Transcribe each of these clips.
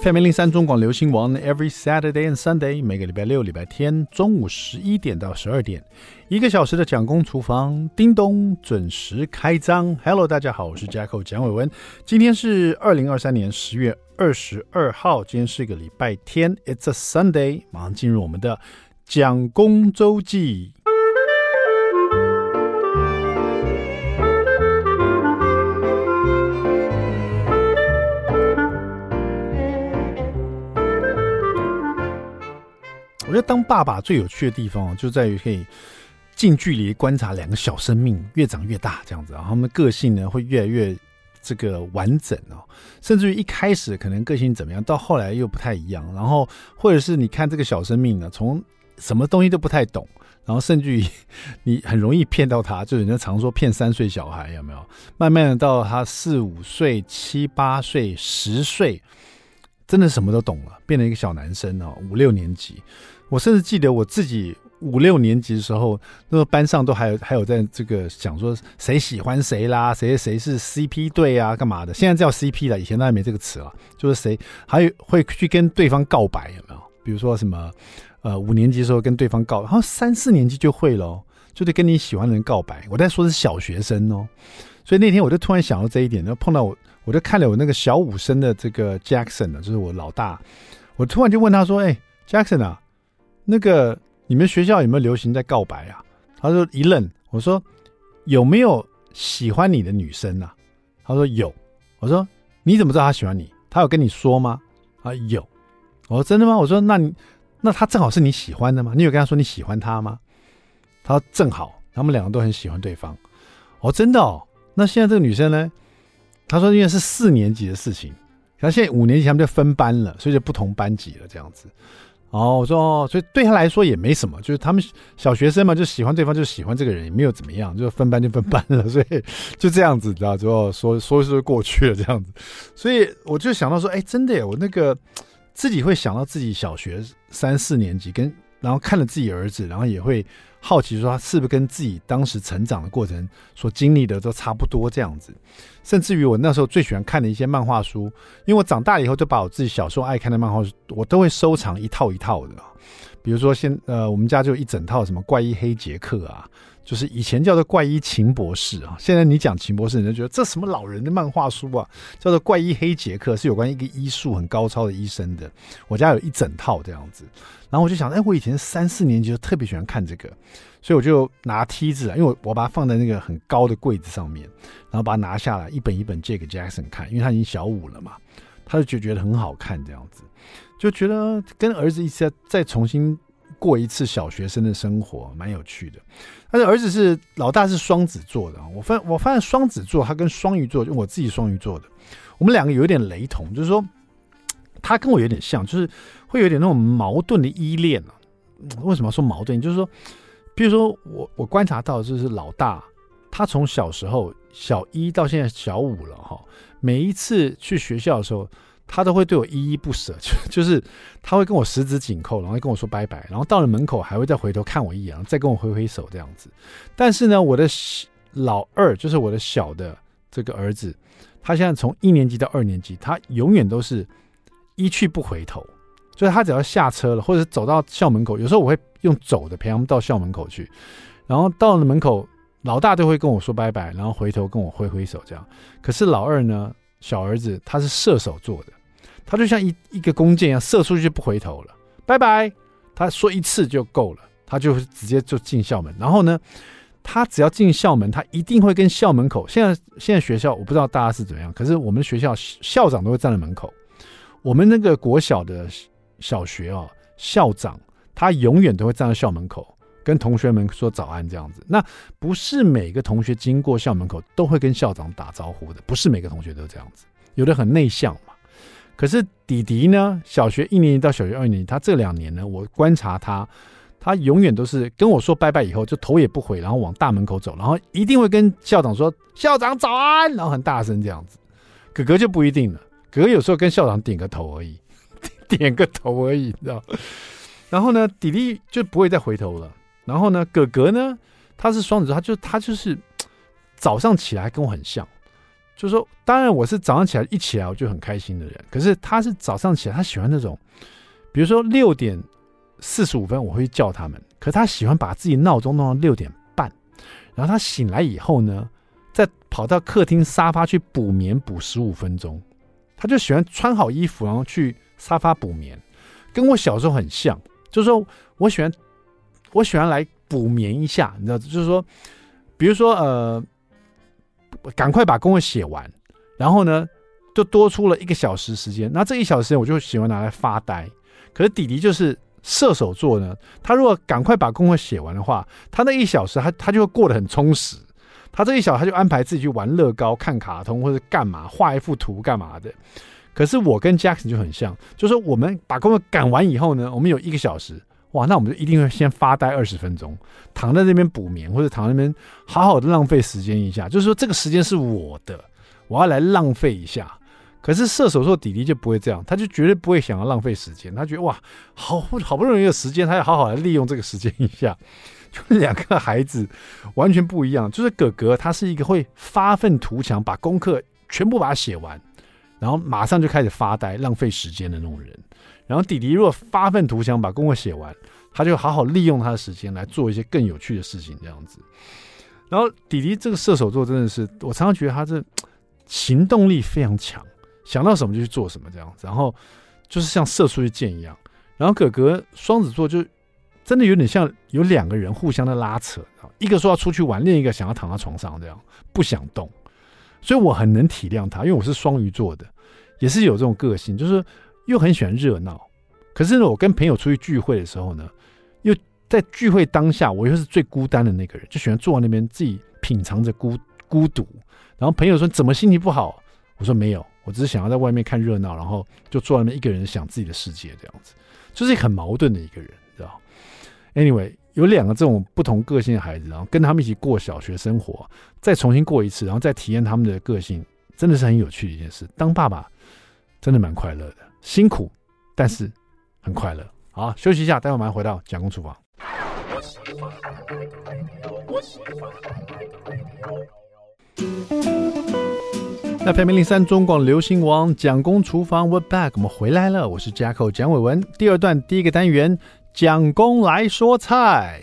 FM 零零三中广流行王，Every Saturday and Sunday，每个礼拜六、礼拜天中午十一点到十二点，一个小时的蒋公厨房，叮咚准时开张。Hello，大家好，我是 Jacko 蒋伟文，今天是二零二三年十月二十二号，今天是一个礼拜天，It's a Sunday，马上进入我们的蒋公周记。我觉得当爸爸最有趣的地方就在于可以近距离观察两个小生命越长越大，这样子，然后他们个性呢会越来越这个完整哦，甚至于一开始可能个性怎么样，到后来又不太一样，然后或者是你看这个小生命呢，从什么东西都不太懂，然后甚至于你很容易骗到他，就人家常说骗三岁小孩有没有？慢慢的到他四五岁、七八岁、十岁，真的什么都懂了，变成一个小男生哦，五六年级。我甚至记得我自己五六年级的时候，那个班上都还有还有在这个讲说谁喜欢谁啦，谁谁是 CP 对啊，干嘛的？现在叫 CP 了，以前当然没这个词了。就是谁还有会去跟对方告白，有没有？比如说什么呃五年级的时候跟对方告，然后三四年级就会咯，就得跟你喜欢的人告白。我在说是小学生哦，所以那天我就突然想到这一点，然后碰到我，我就看了我那个小五生的这个 Jackson 呢，就是我老大，我突然就问他说：“哎，Jackson 啊。”那个你们学校有没有流行在告白啊？他说一愣，我说有没有喜欢你的女生啊？他说有。我说你怎么知道他喜欢你？他有跟你说吗？啊有。我说真的吗？我说那你那他正好是你喜欢的吗？你有跟他说你喜欢他吗？他说正好，他们两个都很喜欢对方。哦真的哦。那现在这个女生呢？他说因为是四年级的事情，然后现在五年级他们就分班了，所以就不同班级了这样子。哦，我说哦，所以对他来说也没什么，就是他们小学生嘛，就喜欢对方，就喜欢这个人，也没有怎么样，就分班就分班了，所以就这样子，知道之后说说说过去了这样子，所以我就想到说，哎，真的耶，我那个自己会想到自己小学三四年级跟，然后看了自己儿子，然后也会好奇说他是不是跟自己当时成长的过程所经历的都差不多这样子。甚至于我那时候最喜欢看的一些漫画书，因为我长大以后就把我自己小时候爱看的漫画书，我都会收藏一套一套的。比如说现呃，我们家就一整套什么怪医黑杰克啊，就是以前叫做怪医秦博士啊，现在你讲秦博士，人就觉得这什么老人的漫画书啊，叫做怪医黑杰克，是有关一个医术很高超的医生的。我家有一整套这样子，然后我就想，哎，我以前三四年级就特别喜欢看这个。所以我就拿梯子啊，因为我我把它放在那个很高的柜子上面，然后把它拿下来，一本一本借给 Jackson 看，因为他已经小五了嘛，他就觉觉得很好看这样子，就觉得跟儿子一起再再重新过一次小学生的生活，蛮有趣的。但是儿子是老大是双子座的，我发我发现双子座他跟双鱼座，就我自己双鱼座的，我们两个有点雷同，就是说他跟我有点像，就是会有点那种矛盾的依恋啊。为什么说矛盾？就是说。比如说，我我观察到就是老大，他从小时候小一到现在小五了哈，每一次去学校的时候，他都会对我依依不舍，就 就是他会跟我十指紧扣，然后跟我说拜拜，然后到了门口还会再回头看我一眼，再跟我挥挥手这样子。但是呢，我的老二就是我的小的这个儿子，他现在从一年级到二年级，他永远都是一去不回头。就是他只要下车了，或者走到校门口，有时候我会用走的陪他们到校门口去，然后到了门口，老大都会跟我说拜拜，然后回头跟我挥挥手这样。可是老二呢，小儿子他是射手座的，他就像一一个弓箭一样射出去就不回头了，拜拜，他说一次就够了，他就直接就进校门。然后呢，他只要进校门，他一定会跟校门口。现在现在学校我不知道大家是怎样，可是我们学校校长都会站在门口，我们那个国小的。小学哦，校长他永远都会站在校门口跟同学们说早安这样子。那不是每个同学经过校门口都会跟校长打招呼的，不是每个同学都这样子，有的很内向嘛。可是弟弟呢，小学一年级到小学二年级，他这两年呢，我观察他，他永远都是跟我说拜拜以后就头也不回，然后往大门口走，然后一定会跟校长说校长早安，然后很大声这样子。哥哥就不一定了，哥哥有时候跟校长点个头而已。点个头而已，你知道？然后呢，弟弟就不会再回头了。然后呢，哥哥呢，他是双子座，他就他就是早上起来跟我很像，就是说，当然我是早上起来一起来我就很开心的人，可是他是早上起来他喜欢那种，比如说六点四十五分我会叫他们，可他喜欢把自己闹钟弄到六点半，然后他醒来以后呢，再跑到客厅沙发去补眠补十五分钟，他就喜欢穿好衣服然后去沙发补眠，跟我小时候很像，就是说我喜欢我喜欢来补眠一下，你知道，就是说，比如说呃。赶快把功课写完，然后呢，就多出了一个小时时间。那这一小时，我就喜欢拿来发呆。可是弟弟就是射手座呢，他如果赶快把功课写完的话，他那一小时他他就会过得很充实。他这一小他就安排自己去玩乐高、看卡通或者干嘛，画一幅图干嘛的。可是我跟 Jackson 就很像，就是说我们把功课赶完以后呢，我们有一个小时。哇，那我们就一定会先发呆二十分钟，躺在那边补眠，或者躺在那边好好的浪费时间一下。就是说，这个时间是我的，我要来浪费一下。可是射手座弟弟就不会这样，他就绝对不会想要浪费时间。他觉得哇，好好不容易有时间，他要好好来利用这个时间一下。就两个孩子完全不一样。就是哥哥他是一个会发愤图强，把功课全部把它写完，然后马上就开始发呆浪费时间的那种人。然后弟弟如果发愤图强把功课写完，他就好好利用他的时间来做一些更有趣的事情，这样子。然后弟弟这个射手座真的是，我常常觉得他这行动力非常强，想到什么就去做什么这样子。然后就是像射出去箭一样。然后哥哥双子座就真的有点像有两个人互相的拉扯，一个说要出去玩，另一个想要躺在床上这样不想动。所以我很能体谅他，因为我是双鱼座的，也是有这种个性，就是。又很喜欢热闹，可是呢，我跟朋友出去聚会的时候呢，又在聚会当下，我又是最孤单的那个人，就喜欢坐在那边自己品尝着孤孤独。然后朋友说：“怎么心情不好？”我说：“没有，我只是想要在外面看热闹，然后就坐在那一个人想自己的世界，这样子，就是很矛盾的一个人，知道？Anyway，有两个这种不同个性的孩子，然后跟他们一起过小学生活，再重新过一次，然后再体验他们的个性，真的是很有趣的一件事。当爸爸真的蛮快乐的。”辛苦，但是很快乐。好，休息一下，待会马上回到蒋公厨房。那排名零三中广流行王蒋公厨房，We're back，我们回来了。我是 Jacko 蒋伟文。第二段第一个单元，蒋公来说菜。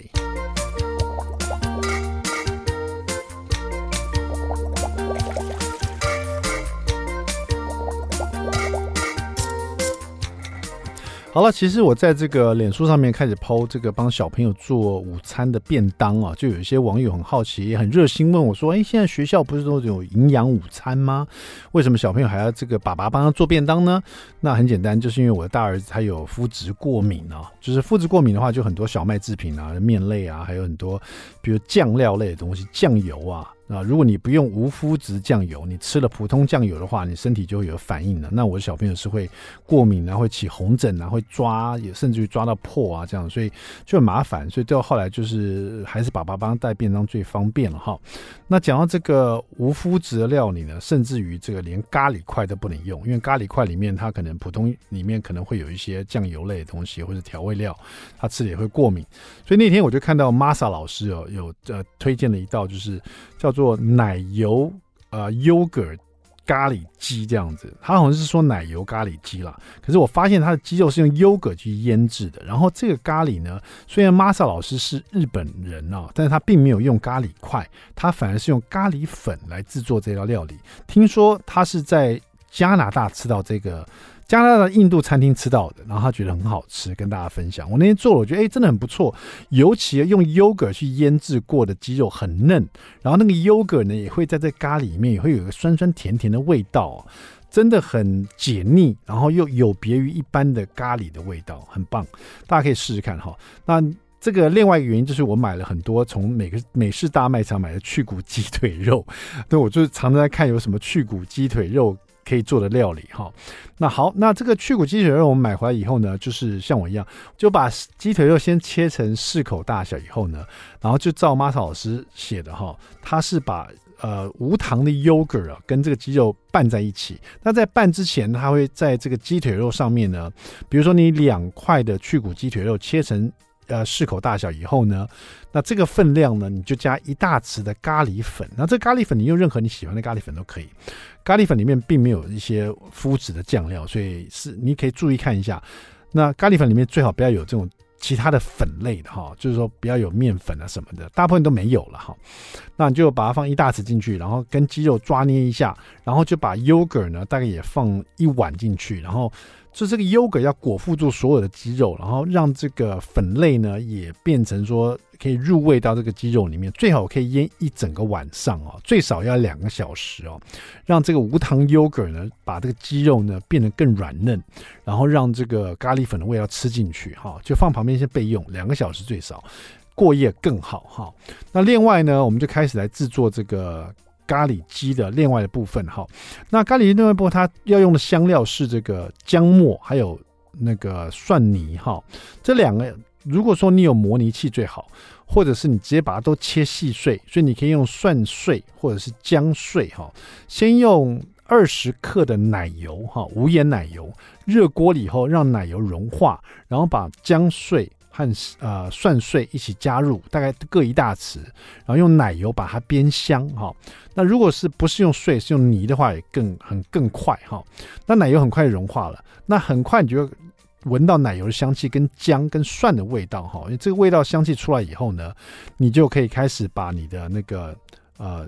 好了，其实我在这个脸书上面开始抛这个帮小朋友做午餐的便当啊，就有一些网友很好奇，也很热心问我说：“哎，现在学校不是都有营养午餐吗？为什么小朋友还要这个爸爸帮他做便当呢？”那很简单，就是因为我的大儿子他有麸质过敏啊，就是麸质过敏的话，就很多小麦制品啊、面类啊，还有很多比如酱料类的东西，酱油啊。啊，如果你不用无麸质酱油，你吃了普通酱油的话，你身体就会有反应的。那我的小朋友是会过敏啊，会起红疹啊，会抓，也甚至于抓到破啊，这样，所以就很麻烦。所以到后来就是还是爸爸帮他带便当最方便了哈。那讲到这个无麸质的料理呢，甚至于这个连咖喱块都不能用，因为咖喱块里面它可能普通里面可能会有一些酱油类的东西或者调味料，他吃了也会过敏。所以那天我就看到 Masa 老师哦，有呃推荐了一道就是叫做。做奶油呃 yogurt 咖喱鸡这样子，他好像是说奶油咖喱鸡啦。可是我发现他的鸡肉是用 YOGUR 去腌制的。然后这个咖喱呢，虽然 Masa 老师是日本人啊，但是他并没有用咖喱块，他反而是用咖喱粉来制作这道料理。听说他是在加拿大吃到这个。加拿大印度餐厅吃到的，然后他觉得很好吃，跟大家分享。我那天做了，我觉得哎，真的很不错。尤其用 YOGA 去腌制过的鸡肉很嫩，然后那个 YOGA 呢也会在这咖喱里面也会有一个酸酸甜甜的味道，真的很解腻，然后又有别于一般的咖喱的味道，很棒。大家可以试试看哈。那这个另外一个原因就是我买了很多从每个美式大卖场买的去骨鸡腿肉，对，我就是常常在看有什么去骨鸡腿肉。可以做的料理哈，那好，那这个去骨鸡腿肉我们买回来以后呢，就是像我一样，就把鸡腿肉先切成适口大小以后呢，然后就照 Masa 老师写的哈，他是把呃无糖的 yogurt 啊跟这个鸡肉拌在一起。那在拌之前，他会在这个鸡腿肉上面呢，比如说你两块的去骨鸡腿肉切成呃适口大小以后呢，那这个分量呢，你就加一大匙的咖喱粉。那这咖喱粉你用任何你喜欢的咖喱粉都可以。咖喱粉里面并没有一些麸质的酱料，所以是你可以注意看一下。那咖喱粉里面最好不要有这种其他的粉类的哈，就是说不要有面粉啊什么的，大部分都没有了哈。那你就把它放一大匙进去，然后跟鸡肉抓捏一下，然后就把 yogurt 呢大概也放一碗进去，然后。就这个 yogurt 要裹覆住所有的鸡肉，然后让这个粉类呢也变成说可以入味到这个鸡肉里面，最好可以腌一整个晚上哦，最少要两个小时哦，让这个无糖 yogurt 呢把这个鸡肉呢变得更软嫩，然后让这个咖喱粉的味道吃进去哈，就放旁边先备用，两个小时最少，过夜更好哈。那另外呢，我们就开始来制作这个。咖喱鸡的另外的部分哈，那咖喱鸡另外部分它要用的香料是这个姜末，还有那个蒜泥哈。这两个如果说你有磨泥器最好，或者是你直接把它都切细碎，所以你可以用蒜碎或者是姜碎哈。先用二十克的奶油哈，无盐奶油，热锅了以后让奶油融化，然后把姜碎。和呃蒜碎一起加入，大概各一大匙，然后用奶油把它煸香哈。那如果是不是用碎，是用泥的话，也更很更快哈。那奶油很快融化了，那很快你就闻到奶油的香气跟姜跟蒜的味道哈。因为这个味道香气出来以后呢，你就可以开始把你的那个呃。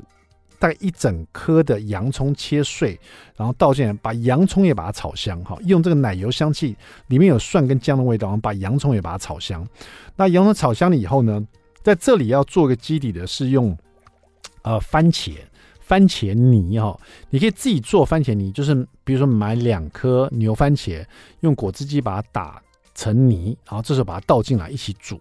大概一整颗的洋葱切碎，然后倒进来，把洋葱也把它炒香哈。用这个奶油香气，里面有蒜跟姜的味道，然后把洋葱也把它炒香。那洋葱炒香了以后呢，在这里要做个基底的是用呃番茄番茄泥哈。你可以自己做番茄泥，就是比如说买两颗牛番茄，用果汁机把它打成泥，然后这时候把它倒进来一起煮，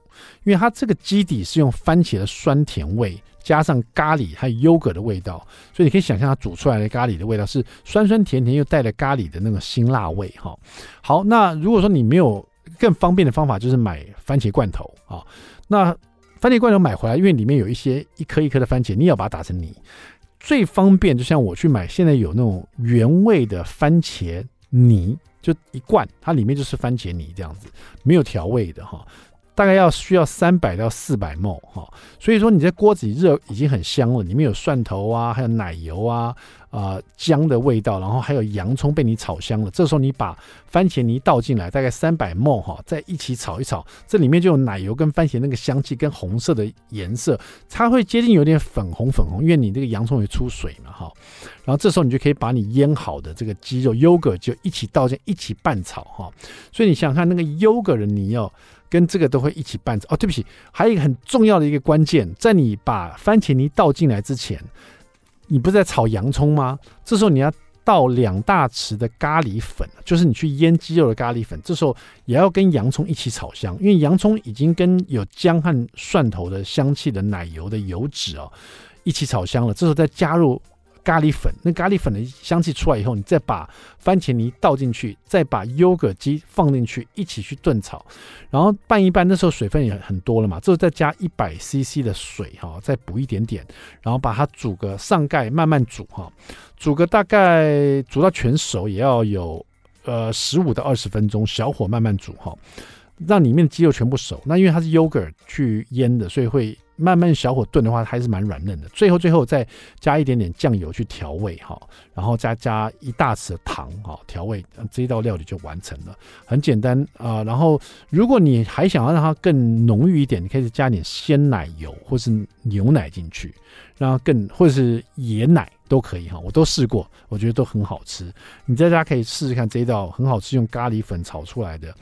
因为它这个基底是用番茄的酸甜味。加上咖喱还有优格的味道，所以你可以想象它煮出来的咖喱的味道是酸酸甜甜，又带了咖喱的那个辛辣味哈。好，那如果说你没有更方便的方法，就是买番茄罐头啊。那番茄罐头买回来，因为里面有一些一颗一颗的番茄，你也要把它打成泥。最方便就像我去买，现在有那种原味的番茄泥，就一罐，它里面就是番茄泥这样子，没有调味的哈。大概要需要三百到四百 ml 哈，所以说你在锅子里热已经很香了，里面有蒜头啊，还有奶油啊，啊、姜的味道，然后还有洋葱被你炒香了。这时候你把番茄泥倒进来，大概三百 ml 哈，再一起炒一炒，这里面就有奶油跟番茄那个香气跟红色的颜色，它会接近有点粉红粉红，因为你这个洋葱也出水嘛哈。然后这时候你就可以把你腌好的这个鸡肉 y o g 就一起倒进一起拌炒哈。所以你想想看那个 yogurt 的泥哦。跟这个都会一起拌哦，对不起，还有一个很重要的一个关键，在你把番茄泥倒进来之前，你不是在炒洋葱吗？这时候你要倒两大匙的咖喱粉，就是你去腌鸡肉的咖喱粉。这时候也要跟洋葱一起炒香，因为洋葱已经跟有姜和蒜头的香气的奶油的油脂哦一起炒香了。这时候再加入。咖喱粉，那咖喱粉的香气出来以后，你再把番茄泥倒进去，再把优格鸡放进去，一起去炖炒，然后拌一拌。那时候水分也很多了嘛，之后再加一百 CC 的水哈，再补一点点，然后把它煮个上盖，慢慢煮哈，煮个大概煮到全熟也要有呃十五到二十分钟，小火慢慢煮哈，让里面的鸡肉全部熟。那因为它是优格去腌的，所以会。慢慢小火炖的话，还是蛮软嫩的。最后，最后再加一点点酱油去调味哈，然后再加一大匙糖哈调味，这一道料理就完成了，很简单啊、然后，如果你还想要让它更浓郁一点，你可以加点鲜奶油或是牛奶进去，让它更或者是椰奶都可以哈。我都试过，我觉得都很好吃。你在家可以试试看这一道很好吃，用咖喱粉炒出来的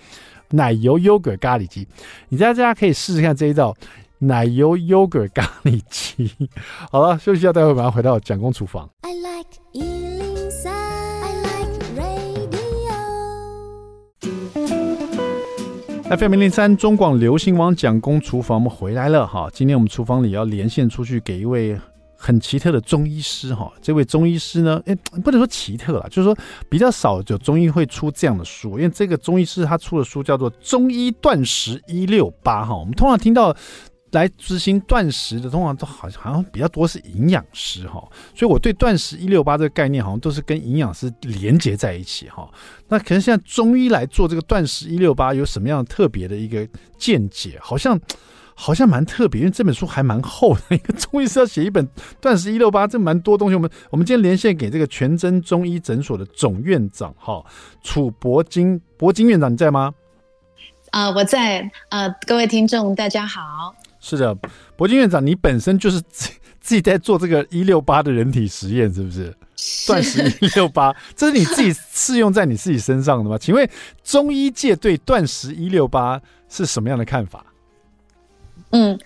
奶油优格咖喱鸡。你在家可以试试看这一道。奶油 yogurt 咖喱鸡，好了，休息一下，待会马上回到蒋公厨房。I like 103, I like radio. FM 零零三中广流行网蒋公厨房，我们回来了哈。今天我们厨房里要连线出去给一位很奇特的中医师哈。这位中医师呢，哎，不能说奇特了，就是说比较少有中医会出这样的书，因为这个中医师他出的书叫做《中医断食一六八》哈。我们通常听到。来执行断食的，通常都好像好像比较多是营养师哈，所以我对断食一六八这个概念好像都是跟营养师连接在一起哈。那可能现在中医来做这个断食一六八有什么样特别的一个见解？好像好像蛮特别，因为这本书还蛮厚的，一个中医师要写一本断食一六八，这蛮多东西。我们我们今天连线给这个全真中医诊所的总院长哈，楚博金博金院长，你在吗？啊、我在。呃，各位听众大家好。是的，博金院长，你本身就是自 自己在做这个一六八的人体实验，是不是？断食一六八，这是你自己适用在你自己身上的吗？请问中医界对断食一六八是什么样的看法？嗯，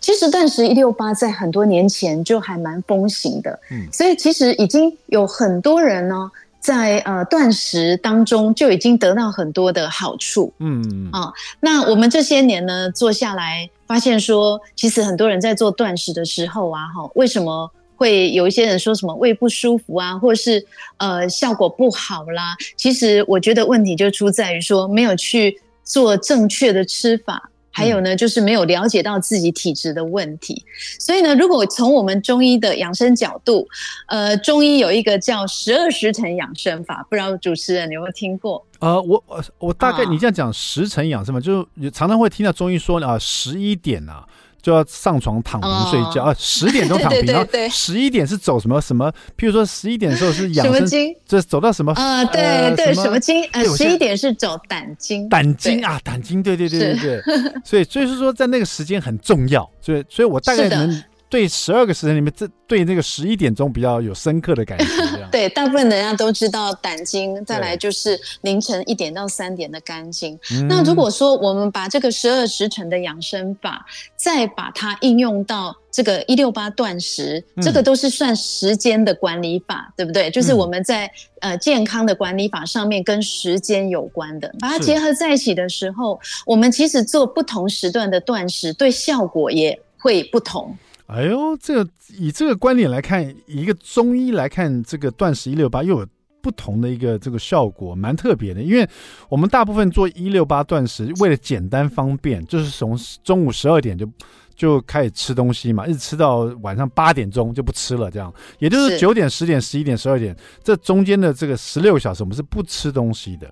其实断食一六八在很多年前就还蛮风行的，嗯，所以其实已经有很多人呢。在呃断食当中就已经得到很多的好处，嗯啊、哦，那我们这些年呢做下来，发现说，其实很多人在做断食的时候啊，哈，为什么会有一些人说什么胃不舒服啊，或是呃效果不好啦？其实我觉得问题就出在于说，没有去做正确的吃法。还有呢，就是没有了解到自己体质的问题，所以呢，如果从我们中医的养生角度，呃，中医有一个叫十二时辰养生法，不知道主持人你有没有听过？呃，我我我大概你这样讲时辰养生嘛，就是常常会听到中医说啊，十一点啊。就要上床躺平睡觉、哦、啊，十点钟 躺平，然后十一点是走什么什么？譬如说十一点的时候是养生，什么经？这走到什么啊？对、呃、对，什么经？呃，十一点是走胆经。胆经啊，胆经，对对对对对。所以所以是说，在那个时间很重要。所以所以我大概能。对十二个时辰里面，这对那个十一点钟比较有深刻的感觉。对，大部分人家都知道胆经，再来就是凌晨一点到三点的肝经。那如果说我们把这个十二时辰的养生法，再把它应用到这个一六八断食，嗯，这个都是算时间的管理法，对不对？就是我们在呃健康的管理法上面跟时间有关的，把它结合在一起的时候，我们其实做不同时段的断食，对效果也会不同。哎呦，这个以这个观点来看，以一个中医来看，这个断食一六八又有不同的一个这个效果，蛮特别的。因为我们大部分做一六八断食，为了简单方便，就是从中午十二点就就开始吃东西嘛，一直吃到晚上八点钟就不吃了，这样，也就是九点、十点、十一点、十二点这中间的这个十六小时，我们是不吃东西的。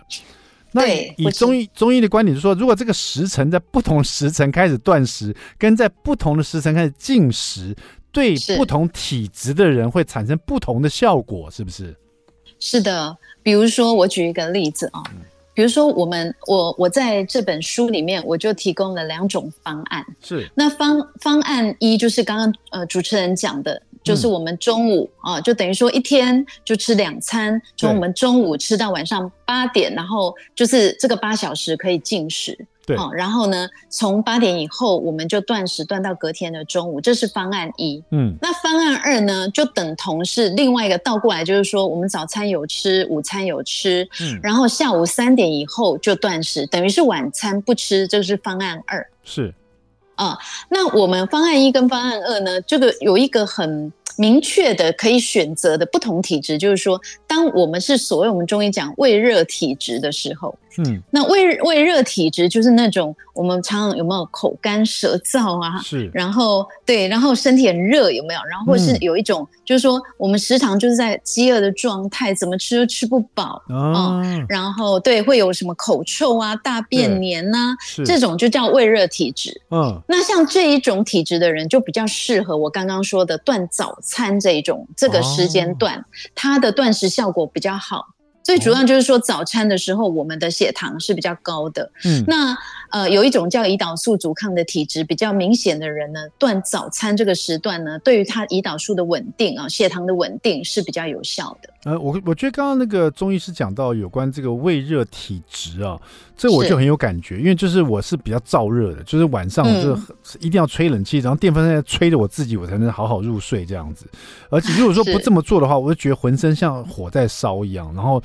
那以中医中医的观点就是说，如果这个时辰在不同时辰开始断食，跟在不同的时辰开始进食，对不同体质的人会产生不同的效果，是不是？是的，比如说我举一个例子啊，比如说我们我我在这本书里面我就提供了两种方案，是那方方案一就是刚刚呃主持人讲的。就是我们中午啊，就等于说一天就吃两餐，从我们中午吃到晚上八点，然后就是这个八小时可以进食。对，然后呢，从八点以后我们就断食，断到隔天的中午，这是方案一。嗯，那方案二呢，就等同是另外一个倒过来，就是说我们早餐有吃，午餐有吃，嗯，然后下午三点以后就断食，等于是晚餐不吃，这是方案二。是。啊，那我们方案一跟方案二呢，这个有一个很。明确的可以选择的不同体质，就是说，当我们是所谓我们中医讲胃热体质的时候。嗯，那胃胃热体质就是那种我们常常有没有口干舌燥啊？是，然后对，然后身体很热有没有？然后或是有一种、嗯、就是说我们时常就是在饥饿的状态，怎么吃都吃不饱啊、嗯。然后对，会有什么口臭啊、大便黏呐、啊，这种就叫胃热体质。嗯，那像这一种体质的人就比较适合我刚刚说的断早餐这一种这个时间段，它、哦、的断食效果比较好。最主要就是说，早餐的时候，我们的血糖是比较高的。嗯，那呃，有一种叫胰岛素阻抗的体质比较明显的人呢，断早餐这个时段呢，对于他胰岛素的稳定啊，血糖的稳定是比较有效的。呃，我我觉得刚刚那个中医师讲到有关这个胃热体质啊，这我就很有感觉，因为就是我是比较燥热的，就是晚上就是一定要吹冷气，然后电风扇在吹着我自己，我才能好好入睡这样子。而且如果说不这么做的话，我就觉得浑身像火在烧一样，然后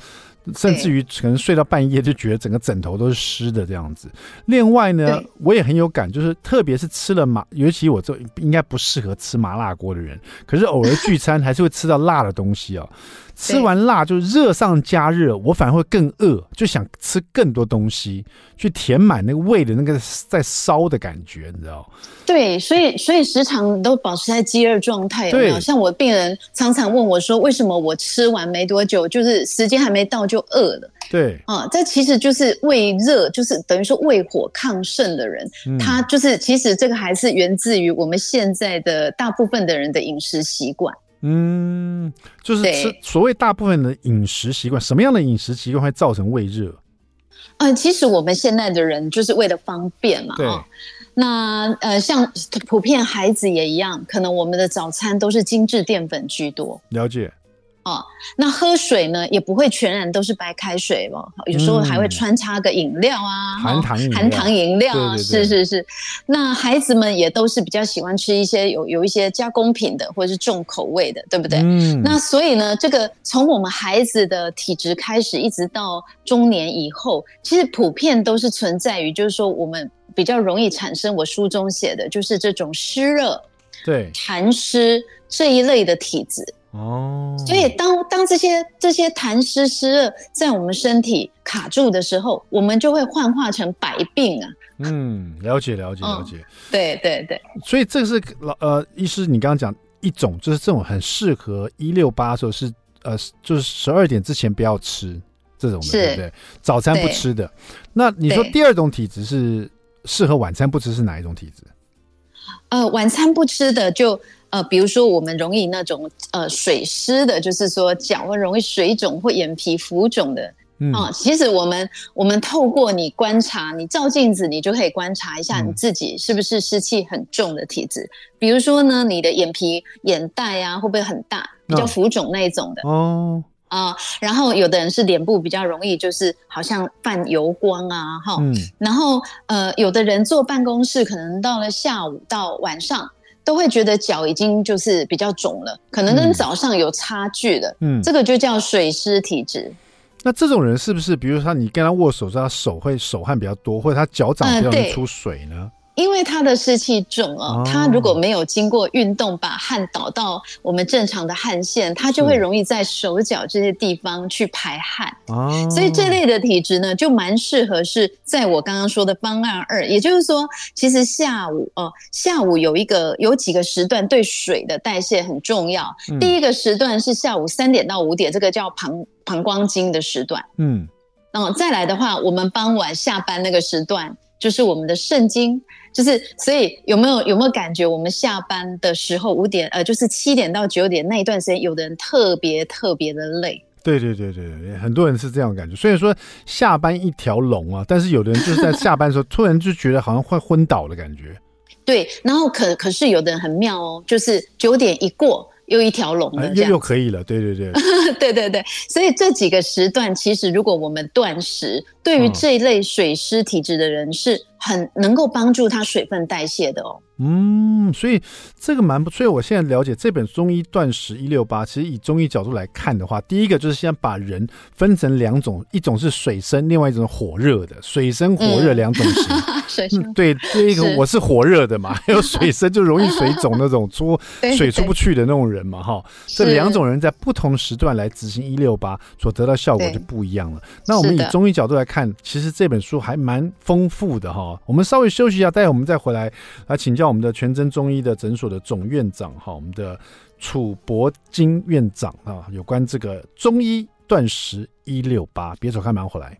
甚至于可能睡到半夜就觉得整个枕头都是湿的这样子。另外呢，我也很有感，就是特别是吃了麻，尤其我这应该不适合吃麻辣锅的人，可是偶尔聚餐还是会吃到辣的东西哦。吃完辣就热上加热，我反而会更饿，就想吃更多东西，去填满那个胃的那个在烧的感觉，你知道？对，所以所以时常都保持在饥饿状态，有没有？像我病人常常问我说，为什么我吃完没多久，就是时间还没到就饿了？对啊，这其实就是胃热，就是等于说胃火亢盛的人，嗯、他就是其实这个还是源自于我们现在的大部分的人的饮食习惯。嗯，就是吃所谓大部分的饮食习惯，什么样的饮食习惯会造成胃热？嗯、呃，其实我们现在的人就是为了方便嘛，对。哦、那呃，像普遍孩子也一样，可能我们的早餐都是精致淀粉居多。了解。哦，那喝水呢，也不会全然都是白开水哦，有时候还会穿插个饮料啊，含糖含糖饮料啊，是是是。那孩子们也都是比较喜欢吃一些有有一些加工品的，或者是重口味的，对不对？嗯。那所以呢，这个从我们孩子的体质开始，一直到中年以后，其实普遍都是存在于，就是说我们比较容易产生我书中写的，就是这种湿热、对痰湿这一类的体质。哦，所以当当这些这些痰湿湿热在我们身体卡住的时候，我们就会幻化成百病啊。嗯，了解了解了解。嗯、对对对。所以这个是老呃，医师你刚刚讲一种，就是这种很适合一六八的时候是呃，就是十二点之前不要吃这种的，对不对？早餐不吃的。那你说第二种体质是适合晚餐不吃是哪一种体质？呃，晚餐不吃的就。呃，比如说我们容易那种呃水湿的，就是说脚会容易水肿或眼皮浮肿的，嗯、呃，其实我们我们透过你观察，你照镜子，你就可以观察一下你自己是不是湿气很重的体质。嗯、比如说呢，你的眼皮眼袋啊会不会很大，比较浮肿那一种的哦啊、呃，然后有的人是脸部比较容易就是好像泛油光啊，哈，嗯、然后呃有的人坐办公室，可能到了下午到晚上。都会觉得脚已经就是比较肿了，可能跟早上有差距了。嗯，这个就叫水湿体质。那这种人是不是，比如说你跟他握手，他手会手汗比较多，或者他脚掌比较容易出水呢？呃因为他的湿气重哦，他如果没有经过运动把汗导到我们正常的汗腺，他就会容易在手脚这些地方去排汗。哦，所以这类的体质呢，就蛮适合是在我刚刚说的方案二，也就是说，其实下午哦，下午有一个有几个时段对水的代谢很重要。第一个时段是下午三点到五点，这个叫膀膀胱经的时段。嗯，然后再来的话，我们傍晚下班那个时段就是我们的肾经。就是，所以有没有有没有感觉，我们下班的时候五点，呃，就是七点到九点那一段时间，有的人特别特别的累。对对对对对，很多人是这样感觉。虽然说下班一条龙啊，但是有的人就是在下班的时候，突然就觉得好像会昏倒的感觉。对，然后可可是有的人很妙哦，就是九点一过。又一条龙了，又又可以了，对对对，对 对对，所以这几个时段，其实如果我们断食，对于这一类水湿体质的人，是很能够帮助他水分代谢的哦。嗯，所以这个蛮不错。所以我现在了解这本中医断食一六八，其实以中医角度来看的话，第一个就是先把人分成两种，一种是水生，另外一种火热的，水生火热两种型。嗯、水生、嗯、对，这一个我是火热的嘛，还有水生就容易水肿那种出 水出不去的那种人嘛，哈。这两种人在不同时段来执行一六八，所得到效果就不一样了。那我们以中医角度来看，看其实这本书还蛮丰富的哈。我们稍微休息一下，待会我们再回来来请教。我们的全真中医的诊所的总院长哈，我们的楚博金院长啊，有关这个中医断食一六八，别走开，马上回来。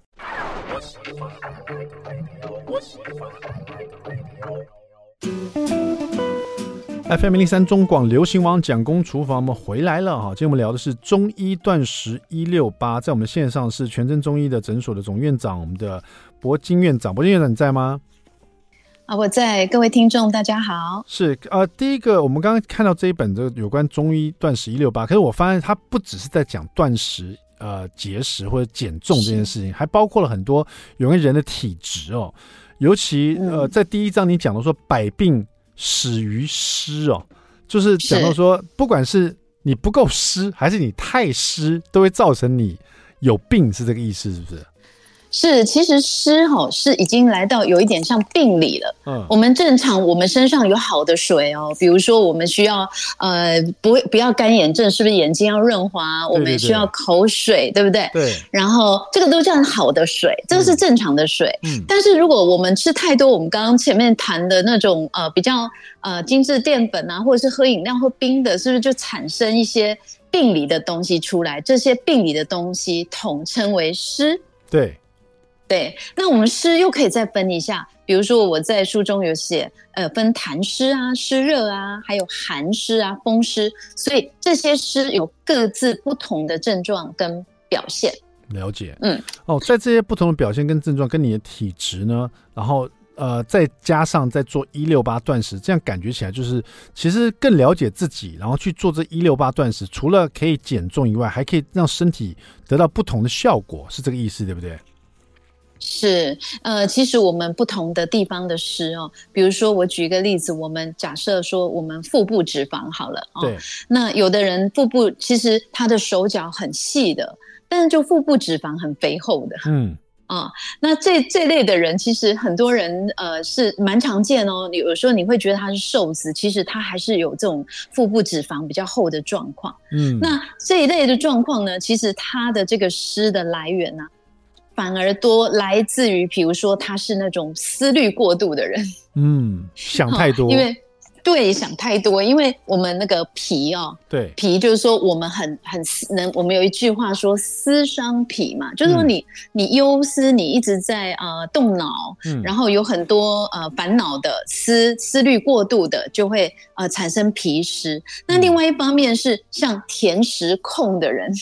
FM 零三中广流行网蒋公厨房，我们回来了哈。今天我们聊的是中医断食一六八，在我们线上是全真中医的诊所的总院长，我们的博金院长，博金院长你在吗？啊，我在，各位听众大家好。是呃，第一个我们刚刚看到这一本这个有关中医断食一六八，可是我发现它不只是在讲断食、呃节食或者减重这件事情，还包括了很多有关人的体质哦。尤其呃，在第一章你讲到说百病始于湿哦，就是讲到说不管是你不够湿还是你太湿，都会造成你有病，是这个意思，是不是？是，其实湿吼是已经来到有一点像病理了。嗯，我们正常，我们身上有好的水哦，比如说我们需要呃不不要干眼症，是不是眼睛要润滑？我们需要口水，对不对？对。然后这个都叫好的水，这个是正常的水。嗯。但是如果我们吃太多，我们刚刚前面谈的那种呃比较呃精致淀粉啊，或者是喝饮料或冰的，是不是就产生一些病理的东西出来？这些病理的东西统称为湿。对。对，那我们湿又可以再分一下，比如说我在书中有写，呃，分痰湿啊、湿热啊，还有寒湿啊、风湿，所以这些湿有各自不同的症状跟表现。了解，嗯，哦，在这些不同的表现跟症状，跟你的体质呢，然后呃，再加上在做一六八断食，这样感觉起来就是其实更了解自己，然后去做这一六八断食，除了可以减重以外，还可以让身体得到不同的效果，是这个意思，对不对？是，呃，其实我们不同的地方的湿哦，比如说我举一个例子，我们假设说我们腹部脂肪好了哦，对，那有的人腹部其实他的手脚很细的，但是就腹部脂肪很肥厚的，嗯 啊，那这这类的人其实很多人呃是蛮常见哦，有时候你会觉得他是瘦子，其实他还是有这种腹部脂肪比较厚的状况，嗯，那这一类的状况呢，其实他的这个湿的来源呢、啊。反而多来自于，比如说他是那种思虑过度的人，嗯，想太多，因为对想太多，因为我们那个脾哦，对。脾就是说我们很很能，我们有一句话说思伤脾嘛，就是说你、嗯、你忧思，你一直在呃动脑，嗯，然后有很多呃烦恼的思思虑过度的，就会呃产生脾湿。那另外一方面是像甜食控的人。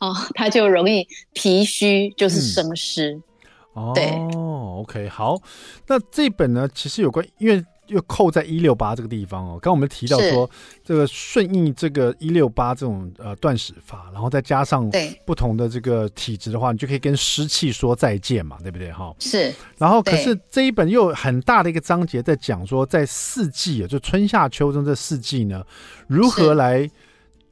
哦，他就容易脾虚，就是生湿。嗯、对哦，OK，好。那这本呢，其实有关，因为又扣在一六八这个地方哦。刚刚我们提到说，这个顺应这个一六八这种呃断食法，然后再加上不同的这个体质的话，你就可以跟湿气说再见嘛，对不对？哈，是。然后，可是这一本又有很大的一个章节在讲说，在四季啊，就春夏秋冬这四季呢，如何来。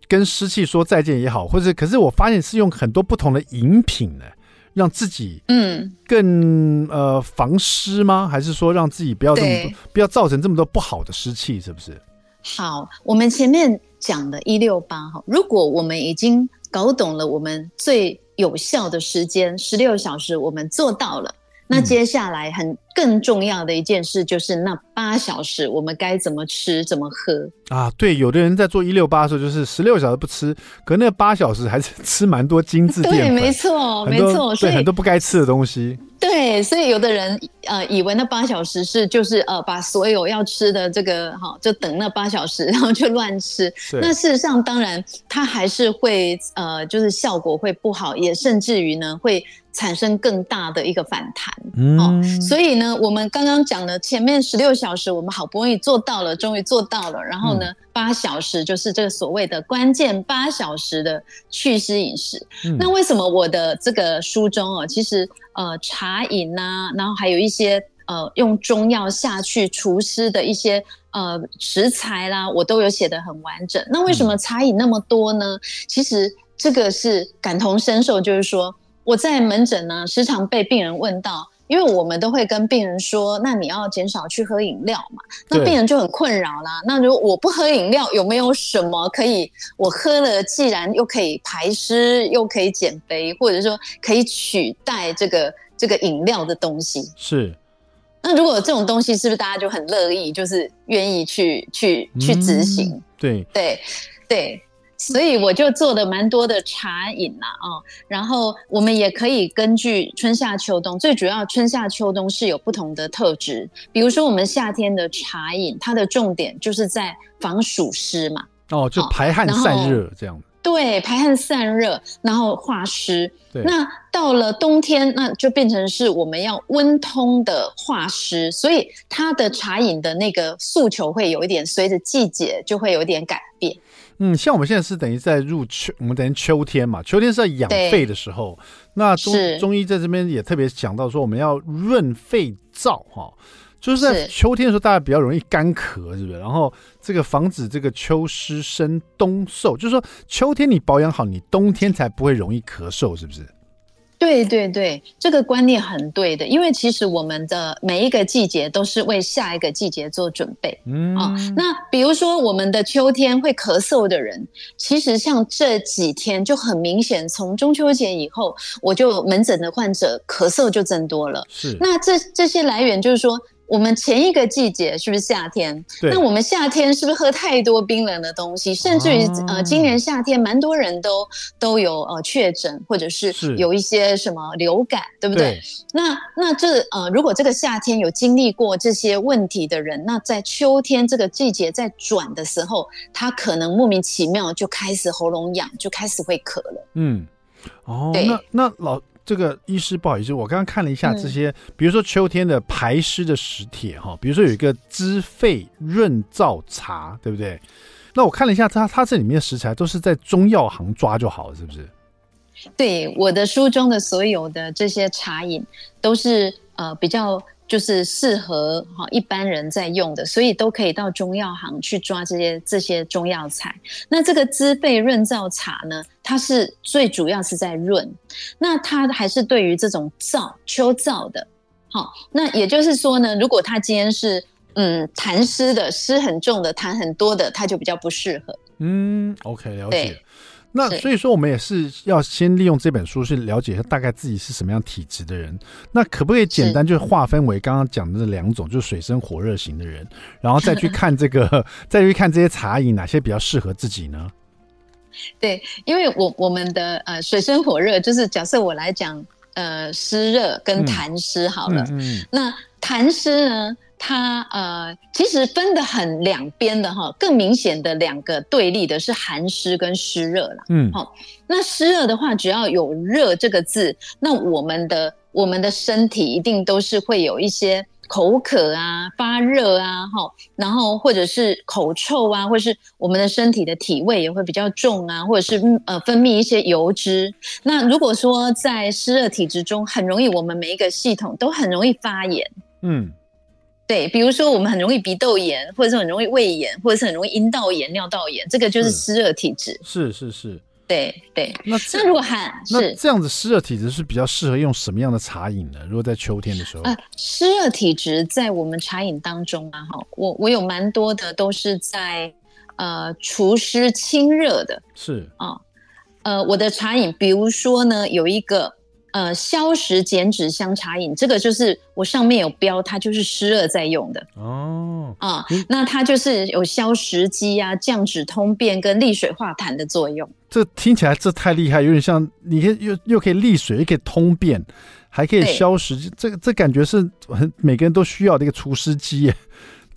跟湿气说再见也好，或者可是我发现是用很多不同的饮品呢，让自己嗯更呃防湿吗？还是说让自己不要这么多，不要造成这么多不好的湿气？是不是？好，我们前面讲的一六八哈，如果我们已经搞懂了，我们最有效的时间十六小时，我们做到了，那接下来很更重要的一件事就是那八小时，我们该怎么吃，怎么喝。啊，对，有的人在做一六八的时候，就是十六小时不吃，可那八小时还是 吃蛮多精致的，对，没错，没错，对，很多不该吃的东西。对，所以有的人呃以为那八小时是就是呃把所有要吃的这个哈、哦，就等那八小时，然后就乱吃。那事实上，当然它还是会呃就是效果会不好，也甚至于呢会产生更大的一个反弹。嗯、哦，所以呢，我们刚刚讲了前面十六小时，我们好不容易做到了，终于做到了，然后。呢，八小时就是这个所谓的关键八小时的祛湿饮食。嗯。那为什么我的这个书中哦，其实呃茶饮呐、啊，然后还有一些呃用中药下去除湿的一些呃食材啦，我都有写得很完整。那为什么茶饮那么多呢？嗯。其实这个是感同身受，就是说我在门诊呢，时常被病人问到。因为我们都会跟病人说，那你要减少去喝饮料嘛，那病人就很困扰啦。那如果我不喝饮料，有没有什么可以我喝了，既然又可以排湿，又可以减肥，或者说可以取代这个这个饮料的东西？是。那如果有这种东西，是不是大家就很乐意，就是愿意去去去执行？嗯、对对对。所以我就做了蛮多的茶饮啦，哦，然后我们也可以根据春夏秋冬，最主要春夏秋冬是有不同的特质。比如说我们夏天的茶饮，它的重点就是在防暑湿嘛，哦，就排汗散热这样。对，排汗散热，然后化湿。对。那到了冬天，那就变成是我们要温通的化湿，所以它的茶饮的那个诉求会有一点随着季节就会有一点改变。嗯，像我们现在是等于在入秋，我们等于秋天嘛，秋天是在养肺的时候。那中中医在这边也特别讲到说，我们要润肺燥哈，就是在秋天的时候，大家比较容易干咳，是不是？然后这个防止这个秋湿生冬瘦，就是说秋天你保养好，你冬天才不会容易咳嗽，是不是？对对对，这个观念很对的，因为其实我们的每一个季节都是为下一个季节做准备。嗯啊，那比如说我们的秋天会咳嗽的人，其实像这几天就很明显，从中秋节以后，我就门诊的患者咳嗽就增多了。是，那这这些来源就是说。我们前一个季节是不是夏天？那我们夏天是不是喝太多冰冷的东西？甚至于、啊、呃，今年夏天蛮多人都都有呃确诊，或者是有一些什么流感，对不对？对。那那这呃，如果这个夏天有经历过这些问题的人，那在秋天这个季节在转的时候，他可能莫名其妙就开始喉咙痒，就开始会咳了。嗯。哦。那那老。这个医师不好意思，我刚刚看了一下这些，嗯、比如说秋天的排湿的食帖哈，比如说有一个滋肺润燥茶，对不对？那我看了一下它，它这里面的食材都是在中药行抓就好了，是不是？对，我的书中的所有的这些茶饮都是呃比较。就是适合哈一般人在用的，所以都可以到中药行去抓这些这些中药材。那这个滋肺润燥茶呢，它是最主要是在润，那它还是对于这种燥秋燥的，好，那也就是说呢，如果他今天是嗯痰湿的，湿很重的，痰很多的，它就比较不适合。嗯，OK，了解。那所以说，我们也是要先利用这本书去了解一下大概自己是什么样体质的人。那可不可以简单就划分为刚刚讲的这两种，就是水深火热型的人，然后再去看这个，再去看这些茶饮哪些比较适合自己呢？对，因为我我们的呃水深火热，就是假设我来讲呃湿热跟痰湿好了，嗯，嗯，那痰湿呢？它呃，其实分的很两边的哈，更明显的两个对立的是寒湿跟湿热啦。嗯，好，那湿热的话，只要有热这个字，那我们的我们的身体一定都是会有一些口渴啊、发热啊，哈，然后或者是口臭啊，或者是我们的身体的体味也会比较重啊，或者是呃分泌一些油脂。那如果说在湿热体质中，很容易我们每一个系统都很容易发炎。嗯。对，比如说我们很容易鼻窦炎，或者是很容易胃炎，或者是很容易阴道炎、尿道炎，这个就是湿热体质。是是是，对对。那那如果寒，那这样子湿热体质是比较适合用什么样的茶饮呢？如果在秋天的时候啊，湿热体质在我们茶饮当中啊，哈，我我有蛮多的都是在呃除湿清热的。是啊，呃，我的茶饮，比如说呢，有一个。呃，消食减脂香茶饮，这个就是我上面有标，它就是湿热在用的哦。啊，那它就是有消食积啊、降脂通便跟利水化痰的作用。这听起来这太厉害，有点像你可以又又可以利水，又可以通便，还可以消食，这个这感觉是很每个人都需要的一个除湿机耶。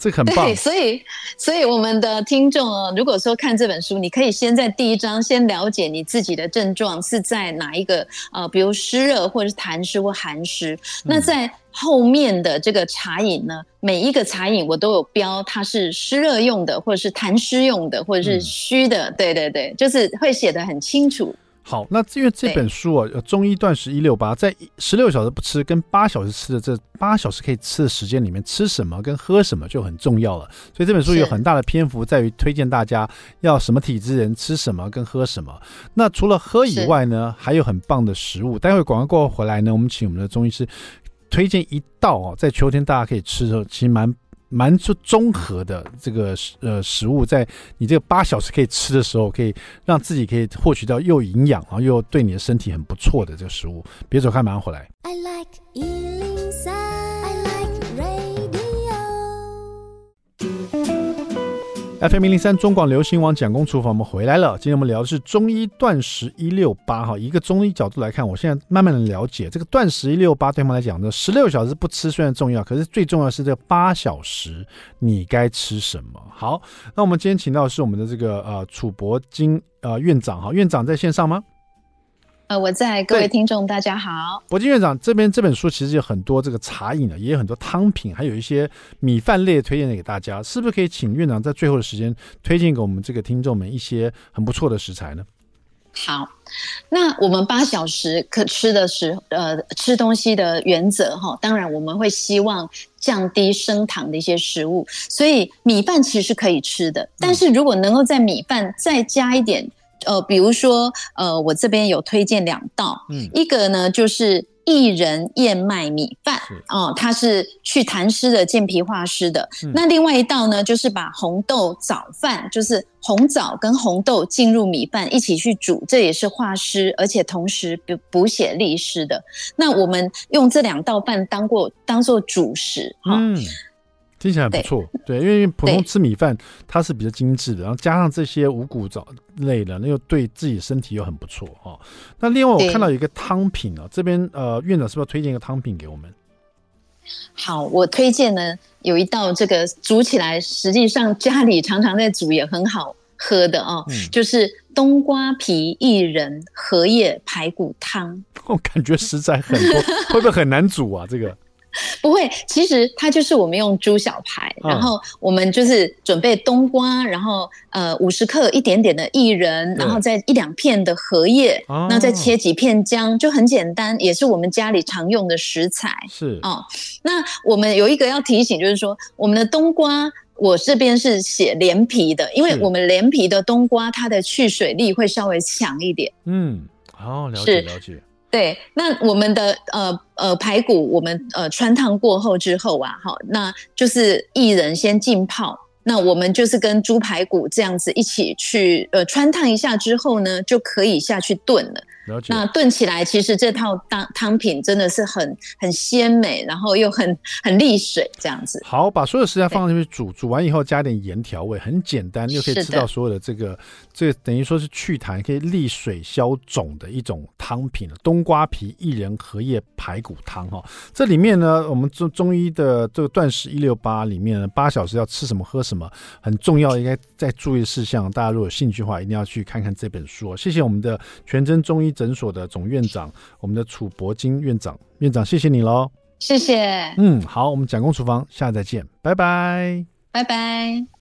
这很棒，对，所以，所以我们的听众哦，如果说看这本书，你可以先在第一章先了解你自己的症状是在哪一个呃，比如湿热或者是痰湿或寒湿。那在后面的这个茶饮呢，每一个茶饮我都有标，它是湿热用的，或者是痰湿用的，或者是虚的。嗯、对对对，就是会写得很清楚。好，那因为这本书啊，中医断食一六八，在十六小时不吃跟八小时吃的这八小时可以吃的时间里面，吃什么跟喝什么就很重要了。所以这本书有很大的篇幅在于推荐大家要什么体质人吃什么跟喝什么。那除了喝以外呢，还有很棒的食物。待会广告过后回来呢，我们请我们的中医师推荐一道哦，在秋天大家可以吃的时候，其实蛮。蛮出综合的这个呃食物，在你这个八小时可以吃的时候，可以让自己可以获取到又营养，然后又对你的身体很不错的这个食物。别走开，马上回来。I like FM 零零三中广流行网蒋工厨房，我们回来了。今天我们聊的是中医断食一六八哈，一个中医角度来看，我现在慢慢的了解这个断食一六八，对我们来讲呢，十六小时不吃虽然重要，可是最重要是这个八小时你该吃什么。好，那我们今天请到的是我们的这个呃楚博金呃院长哈，院长在线上吗？呃，我在，各位听众大家好。博金院长这边这本书其实有很多这个茶饮的，也有很多汤品，还有一些米饭类推荐给大家，是不是可以请院长在最后的时间推荐给我们这个听众们一些很不错的食材呢？好，那我们八小时可吃的时呃吃东西的原则哈，当然我们会希望降低升糖的一些食物，所以米饭其实是可以吃的，但是如果能够在米饭再加一点。呃，比如说呃，我这边有推荐两道，嗯，一个呢就是。薏仁燕麦米饭哦，它是去痰湿的、健脾化湿的。嗯、那另外一道呢，就是把红豆早饭，就是红枣跟红豆进入米饭一起去煮，这也是化湿，而且同时补补血利湿的。那我们用这两道饭当过当做主食哈。嗯听起来不错，对，因为普通吃米饭它是比较精致的，然后加上这些五谷杂类的，那又对自己身体又很不错哦。那另外我看到有一个汤品啊，这边呃院长是不是要推荐一个汤品给我们？好，我推荐呢有一道这个煮起来实际上家里常常在煮也很好喝的哦，嗯、就是冬瓜皮薏仁荷叶排骨汤。我 感觉实在很多，会不会很难煮啊？这个？不会，其实它就是我们用猪小排，然后我们就是准备冬瓜，然后呃五十克一点点的薏仁，然后再一两片的荷叶，那再切几片姜，就很简单，也是我们家里常用的食材。是哦，那我们有一个要提醒，就是说我们的冬瓜，我这边是写连皮的，因为我们连皮的冬瓜，它的去水力会稍微强一点。嗯，好，了解了解。对，那我们的呃呃排骨，我们呃穿烫过后之后啊，好，那就是薏仁先浸泡，那我们就是跟猪排骨这样子一起去呃穿烫一下之后呢，就可以下去炖了。那炖起来，其实这套汤汤品真的是很很鲜美，然后又很很利水，这样子。好，把所有食材放进去煮，煮完以后加点盐调味，很简单，又可以吃到所有的这个这个等于说是祛痰、可以利水消肿的一种汤品。冬瓜皮薏仁荷叶排骨汤哈，这里面呢，我们中中医的这个断食一六八里面呢，八小时要吃什么喝什么，很重要，应该在注意事项。大家如果有兴趣的话，一定要去看看这本书。哦谢谢我们的全真中医。诊所的总院长，我们的楚博金院长，院长，谢谢你喽，谢谢。嗯，好，我们蒋公厨房，下次再见，拜拜，拜拜。